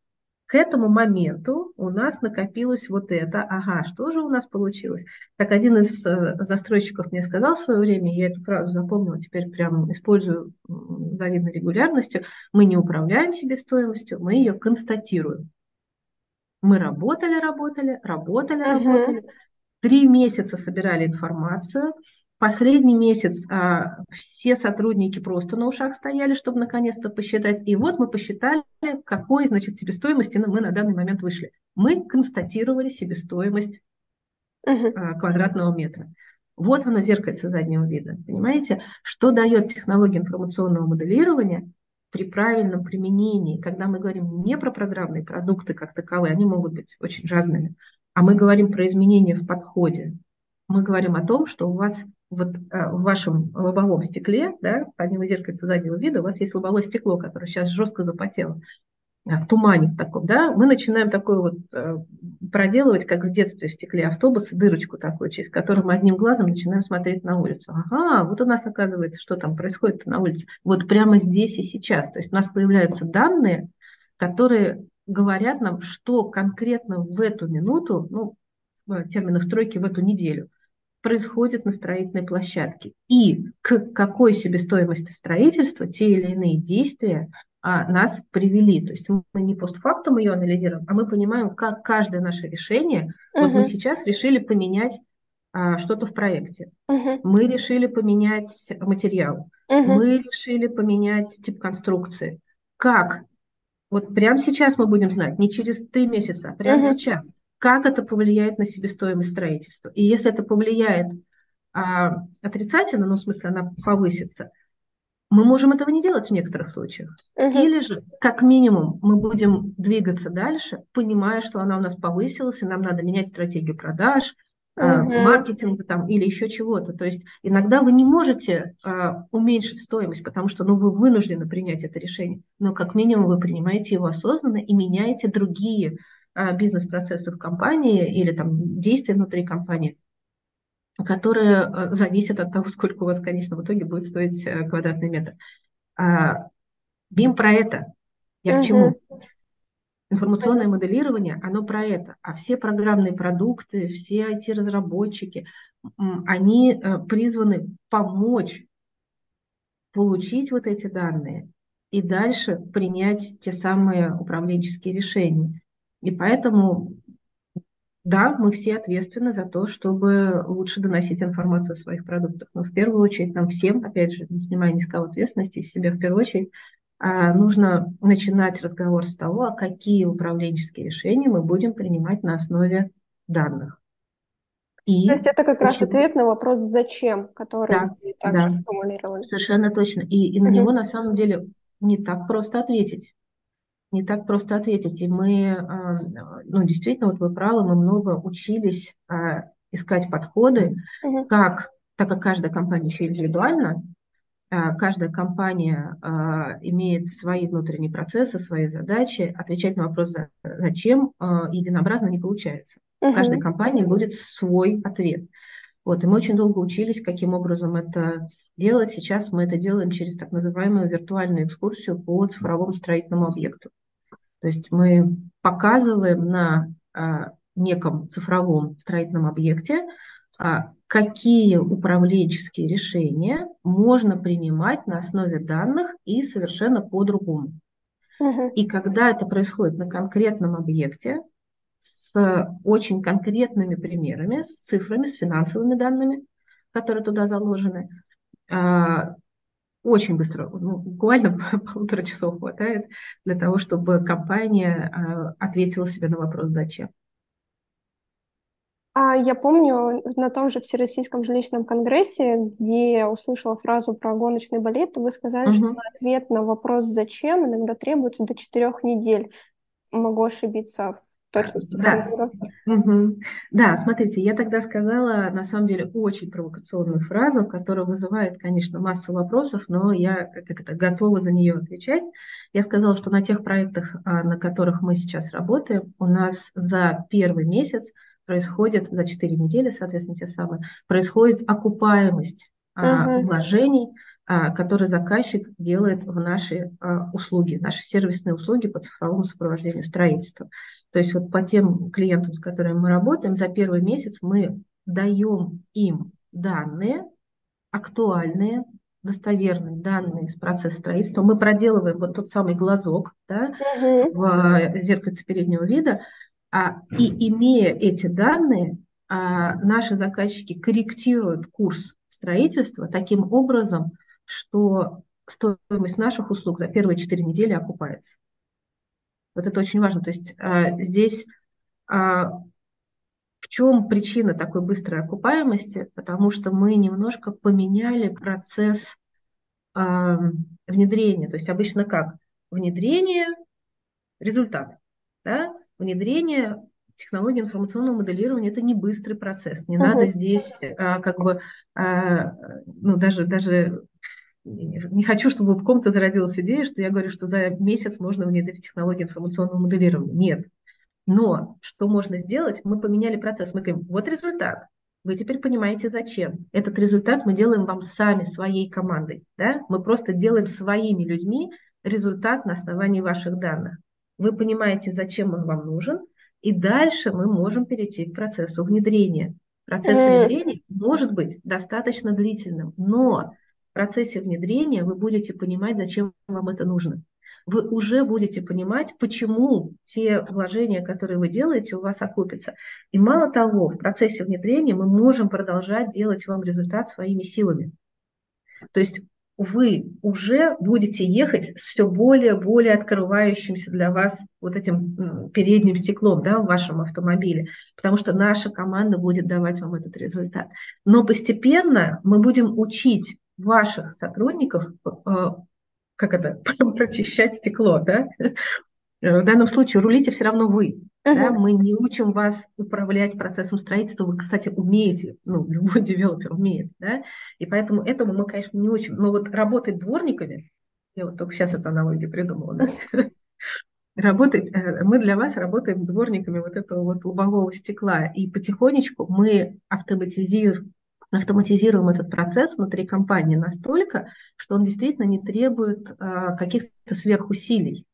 к этому моменту у нас накопилось вот это. Ага, что же у нас получилось? Как один из э, застройщиков мне сказал в свое время, я эту фразу запомнила, теперь прям использую завидной регулярностью, мы не управляем себестоимостью, мы ее констатируем. Мы работали, работали, работали, uh-huh. работали, три месяца собирали информацию, Последний месяц а, все сотрудники просто на ушах стояли, чтобы наконец-то посчитать. И вот мы посчитали, какой, значит, себестоимости мы на данный момент вышли. Мы констатировали себестоимость uh-huh. а, квадратного метра. Вот оно зеркальце заднего вида. Понимаете, что дает технология информационного моделирования при правильном применении, когда мы говорим не про программные продукты как таковые, они могут быть очень разными, а мы говорим про изменения в подходе. Мы говорим о том, что у вас вот а, в вашем лобовом стекле, да, помимо зеркальца заднего вида, у вас есть лобовое стекло, которое сейчас жестко запотело, а, в тумане в таком, да, мы начинаем такое вот а, проделывать, как в детстве в стекле автобуса, дырочку такую, через которую мы одним глазом начинаем смотреть на улицу. Ага, вот у нас оказывается, что там происходит на улице. Вот прямо здесь и сейчас. То есть у нас появляются данные, которые говорят нам, что конкретно в эту минуту, ну, в терминах стройки в эту неделю, происходит на строительной площадке. И к какой себестоимости строительства те или иные действия а, нас привели. То есть мы не постфактум ее анализируем, а мы понимаем, как каждое наше решение, uh вот мы сейчас решили поменять а, что-то в проекте, uh мы решили поменять материал, uh мы решили поменять тип конструкции. Как? Вот прямо сейчас мы будем знать, не через три месяца, а прямо uh сейчас как это повлияет на себестоимость строительства. И если это повлияет а, отрицательно, ну, в смысле, она повысится, мы можем этого не делать в некоторых случаях. Угу. Или же, как минимум, мы будем двигаться дальше, понимая, что она у нас повысилась, и нам надо менять стратегию продаж, угу. маркетинга там, или еще чего-то. То есть иногда вы не можете а, уменьшить стоимость, потому что ну, вы вынуждены принять это решение. Но как минимум вы принимаете его осознанно и меняете другие а, бизнес-процессы в компании или там действия внутри компании, которые а, зависят от того, [LAUGHS] сколько у вас, конечно, в итоге будет стоить э, квадратный метр. BIM про это. Я угу. к чему? Информационное моделирование, оно про это. А все программные продукты, все IT-разработчики, они э, призваны помочь получить вот эти данные и дальше принять те самые управленческие решения. И поэтому, да, мы все ответственны за то, чтобы лучше доносить информацию о своих продуктах. Но в первую очередь нам всем, опять же, не снимая ни с кого ответственности, из себя в первую очередь, а, нужно начинать разговор с того, а какие управленческие решения мы будем принимать на основе данных. И То есть это как почему? раз ответ на вопрос «зачем?», который да, также да, формулировали. Совершенно точно. И, и на угу. него на самом деле не так просто ответить не так просто ответить. И мы, а, ну, действительно, вот вы правы, мы много учились а, искать подходы, угу. как, так как каждая компания еще индивидуальна, а, каждая компания имеет свои внутренние процессы, свои задачи. Отвечать на вопрос, зачем, единообразно не получается. Угу. Каждой компании будет свой ответ. Вот, и мы очень долго учились, каким образом это делать. Сейчас мы это делаем через так называемую виртуальную экскурсию по цифровому строительному объекту. То есть мы показываем на а, неком цифровом строительном объекте, а, какие управленческие решения можно принимать на основе данных и совершенно по-другому. Угу. И когда это происходит на конкретном объекте, с очень конкретными примерами, с цифрами, с финансовыми данными, которые туда заложены, очень быстро, ну, буквально [LAUGHS] полутора часов хватает для того, чтобы компания э, ответила себе на вопрос «Зачем?». А я помню на том же Всероссийском жилищном конгрессе, где я услышала фразу про гоночный балет, вы сказали, угу. что ответ на вопрос «Зачем?» иногда требуется до четырех недель. Могу ошибиться точности да. Угу. Да, смотрите, я тогда сказала, на самом деле, очень провокационную фразу, которая вызывает, конечно, массу вопросов, но я как это, готова за нее отвечать. Я сказала, что на тех проектах, а, на которых мы сейчас работаем, у нас за первый месяц происходит, за 4 недели, соответственно, те самые, происходит окупаемость угу. вложений, а, который заказчик делает в наши а, услуги, наши сервисные услуги по цифровому сопровождению строительства. То есть вот по тем клиентам, с которыми мы работаем, за первый месяц мы даем им данные, актуальные, достоверные данные из процесса строительства. Мы проделываем вот тот самый глазок да, uh-huh. в зеркальце переднего вида, а, и имея эти данные, а, наши заказчики корректируют курс строительства таким образом, что стоимость наших услуг за первые 4 недели окупается. Вот это очень важно. То есть а, здесь а, в чем причина такой быстрой окупаемости? Потому что мы немножко поменяли процесс а, внедрения. То есть обычно как? Внедрение, результат. Да? Внедрение технологии информационного моделирования это не быстрый процесс. Не uh-huh. надо здесь а, как бы а, ну даже даже не хочу, чтобы в ком-то зародилась идея, что я говорю, что за месяц можно внедрить технологию информационного моделирования. Нет. Но что можно сделать? Мы поменяли процесс. Мы говорим, вот результат. Вы теперь понимаете, зачем. Этот результат мы делаем вам сами, своей командой. Да? Мы просто делаем своими людьми результат на основании ваших данных. вы понимаете, зачем он вам нужен, и дальше мы можем перейти к процессу внедрения. Процесс внедрения может быть достаточно длительным, но в процессе внедрения вы будете понимать, зачем вам это нужно. Вы уже будете понимать, почему те вложения, которые вы делаете, у вас окупятся. И мало того, в процессе внедрения мы можем продолжать делать вам результат своими силами. То есть вы уже будете ехать с все более более открывающимся для вас вот этим передним стеклом да, в вашем автомобиле, потому что наша команда будет давать вам этот результат. Но постепенно мы будем учить ваших сотрудников, э, как это, [LAUGHS] прочищать стекло, да? В данном случае рулите все равно вы. Uh-huh. Да? Мы не учим вас управлять процессом строительства. Вы, кстати, умеете, ну, [LAUGHS] любой девелопер умеет, да? И поэтому этому мы, конечно, не учим. Но вот работать дворниками, я вот только сейчас эту аналогию придумала, да? [LAUGHS] Работать, э, мы для вас работаем дворниками вот этого вот лобового стекла. И потихонечку мы автоматизируем, автоматизируем этот процесс внутри компании настолько, что он действительно не требует а, каких-то сверхусилий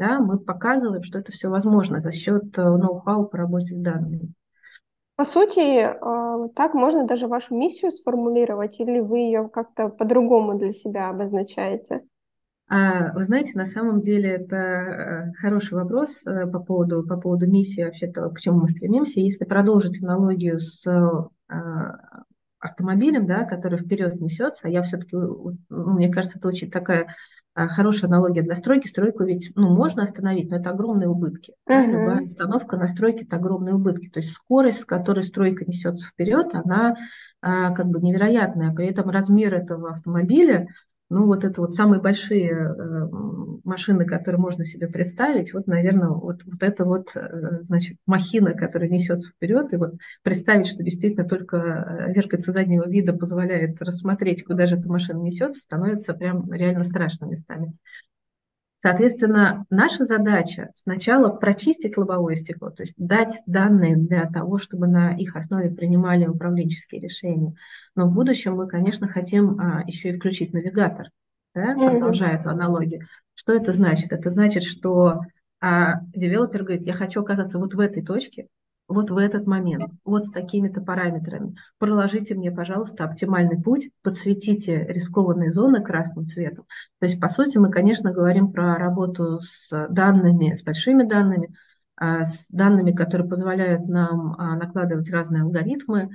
да, мы показываем, что это все возможно за счет э, ноу-хау по работе с данными. По сути, э, так можно даже вашу миссию сформулировать, или вы ее как-то по-другому для себя обозначаете? А, вы знаете, на самом деле это э, хороший вопрос по поводу, по поводу миссии, вообще-то, к чему мы стремимся. Если продолжить аналогию с автомобилем, да, который вперед несется, я все-таки, ну, мне кажется, это очень такая а, хорошая аналогия для стройки. Стройку ведь ну, можно остановить, но это огромные убытки. Uh-huh. Любая остановка на стройке – это огромные убытки. То есть скорость, с которой стройка несется вперед, она а, как бы невероятная. При этом размер этого автомобиля ну, вот это вот самые большие э, машины, которые можно себе представить, вот, наверное, вот, вот это вот, э, значит, махина, которая несется вперед, и вот представить, что действительно только э, зеркальце заднего вида позволяет рассмотреть, куда же эта машина несется, становится прям реально страшно местами. Соответственно, наша задача сначала прочистить лобовое стекло, то есть дать данные для того, чтобы на их основе принимали управленческие решения. Но в будущем мы, конечно, хотим а, еще и включить навигатор, да, продолжая эту аналогию. Что это значит? Это значит, что а, девелопер говорит, я хочу оказаться вот в этой точке, вот в этот момент, вот с такими-то параметрами. Проложите мне, пожалуйста, оптимальный путь, подсветите рискованные зоны красным цветом. То есть, по сути, мы, конечно, говорим про работу с данными, с большими данными, а, с данными, которые позволяют нам а, накладывать разные алгоритмы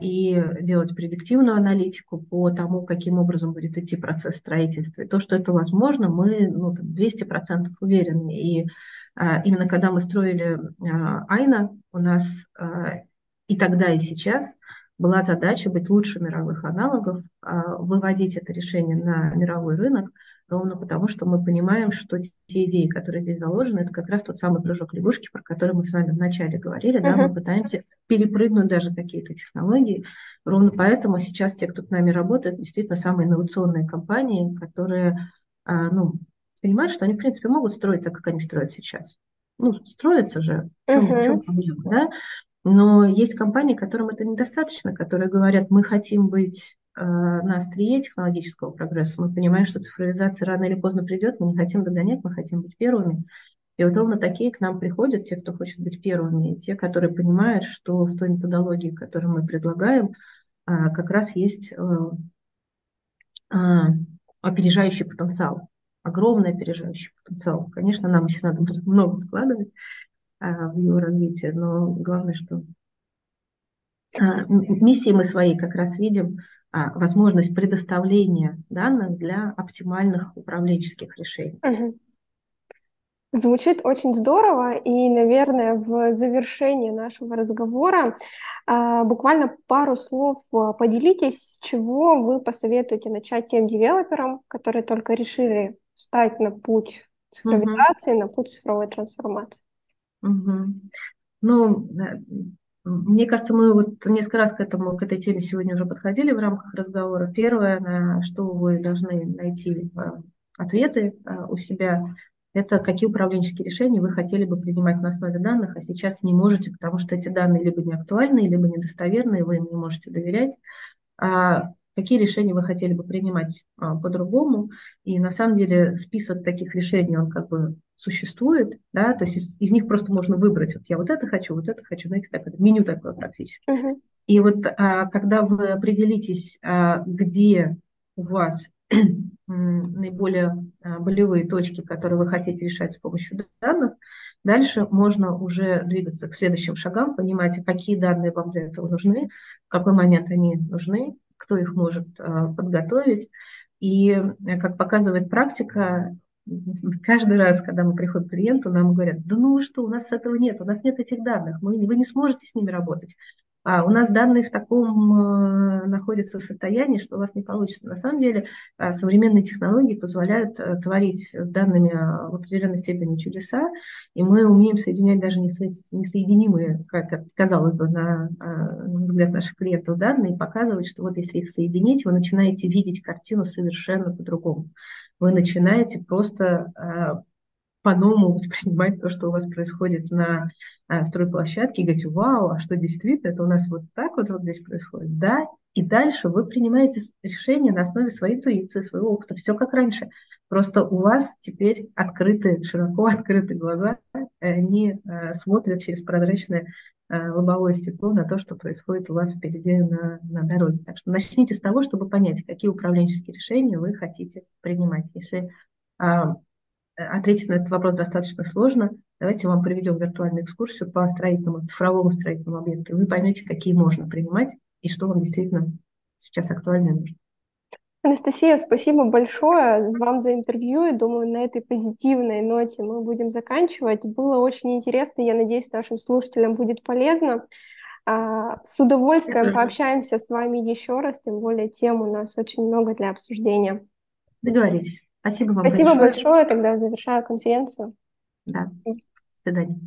и делать предиктивную аналитику по тому, каким образом будет идти процесс строительства. И то, что это возможно, мы ну, 200% уверены. И а, именно когда мы строили а, Айна, у нас а, и тогда, и сейчас была задача быть лучше мировых аналогов, выводить это решение на мировой рынок, ровно потому, что мы понимаем, что те идеи, которые здесь заложены, это как раз тот самый прыжок лягушки, про который мы с вами вначале говорили, uh-huh. да, мы пытаемся перепрыгнуть даже какие-то технологии. Ровно поэтому сейчас те, кто с нами работает, действительно самые инновационные компании, которые ну, понимают, что они, в принципе, могут строить так, как они строят сейчас. Ну, строятся же, в чем, uh-huh. в чем проблема, да? Но есть компании, которым это недостаточно, которые говорят, мы хотим быть на острие технологического прогресса, мы понимаем, что цифровизация рано или поздно придет, мы не хотим догонять, мы хотим быть первыми. И вот ровно такие к нам приходят, те, кто хочет быть первыми, те, которые понимают, что в той методологии, которую мы предлагаем, э, как раз есть э, э, опережающий потенциал огромный опережающий потенциал. Конечно, нам еще надо много вкладывать в его развитие, но главное, что миссии мы свои как раз видим возможность предоставления данных для оптимальных управленческих решений. Угу. Звучит очень здорово, и, наверное, в завершении нашего разговора а, буквально пару слов поделитесь, с чего вы посоветуете начать тем девелоперам, которые только решили встать на путь цифровизации, угу. на путь цифровой трансформации. Угу. Ну, мне кажется, мы вот несколько раз к этому, к этой теме сегодня уже подходили в рамках разговора. Первое, на что вы должны найти а, ответы а, у себя, это какие управленческие решения вы хотели бы принимать на основе данных, а сейчас не можете, потому что эти данные либо не актуальны, либо недостоверные, вы им не можете доверять. А какие решения вы хотели бы принимать а, по-другому. И на самом деле список таких решений, он как бы существует, да, то есть из, из них просто можно выбрать, вот я вот это хочу, вот это хочу, знаете, как это, меню такое практически. Uh-huh. И вот а, когда вы определитесь, а, где у вас [CLEARS THROAT] наиболее а, болевые точки, которые вы хотите решать с помощью данных, дальше можно уже двигаться к следующим шагам, понимать, какие данные вам для этого нужны, в какой момент они нужны, кто их может а, подготовить. И, как показывает практика, [LAUGHS] каждый раз, когда мы приходим к клиенту, нам говорят, да ну что, у нас этого нет, у нас нет этих данных, мы, вы не сможете с ними работать. А у нас данные в таком э, находятся состоянии, что у вас не получится. На самом деле э, современные технологии позволяют э, творить с данными в определенной степени чудеса, и мы умеем соединять даже несоединимые, как казалось бы, на взгляд наших клиентов данные, и показывать, что вот если их соединить, вы начинаете видеть картину совершенно по-другому. Вы начинаете просто по-новому воспринимать то, что у вас происходит на а, стройплощадке, и говорить, вау, а что действительно, это у нас вот так вот, вот здесь происходит, да, и дальше вы принимаете решение на основе своей интуиции, своего опыта, все как раньше. Просто у вас теперь открыты, широко [LAUGHS] открыты глаза, они э, смотрят через прозрачное э, лобовое стекло на то, что происходит у вас впереди на, на дороге. Так что начните с того, чтобы понять, какие управленческие решения вы хотите принимать. Если а, Э, ответить на этот вопрос достаточно сложно. Давайте вам приведем виртуальную экскурсию по строительному, цифровому строительному объекту. Вы поймете, какие можно принимать и что вам действительно сейчас актуально и нужно. Анастасия, спасибо большое вам за интервью. Думаю, на этой позитивной ноте мы будем заканчивать. Было очень интересно. Я надеюсь, нашим слушателям будет полезно. А, с удовольствием пообщаемся с вами еще раз, тем более тем у нас очень много для обсуждения. Договорились. Спасибо вам Спасибо большое. большое. Тогда завершаю конференцию. Да. До свидания.